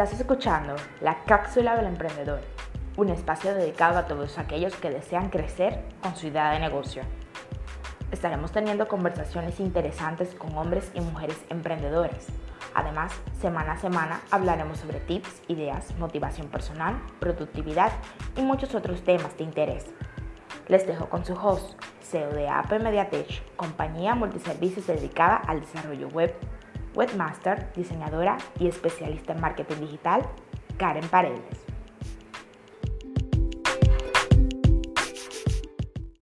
Estás escuchando la cápsula del emprendedor, un espacio dedicado a todos aquellos que desean crecer con su idea de negocio. Estaremos teniendo conversaciones interesantes con hombres y mujeres emprendedores. Además, semana a semana hablaremos sobre tips, ideas, motivación personal, productividad y muchos otros temas de interés. Les dejo con su host, CEO de Mediatech, compañía multiservicios dedicada al desarrollo web webmaster, diseñadora y especialista en marketing digital, Karen Paredes.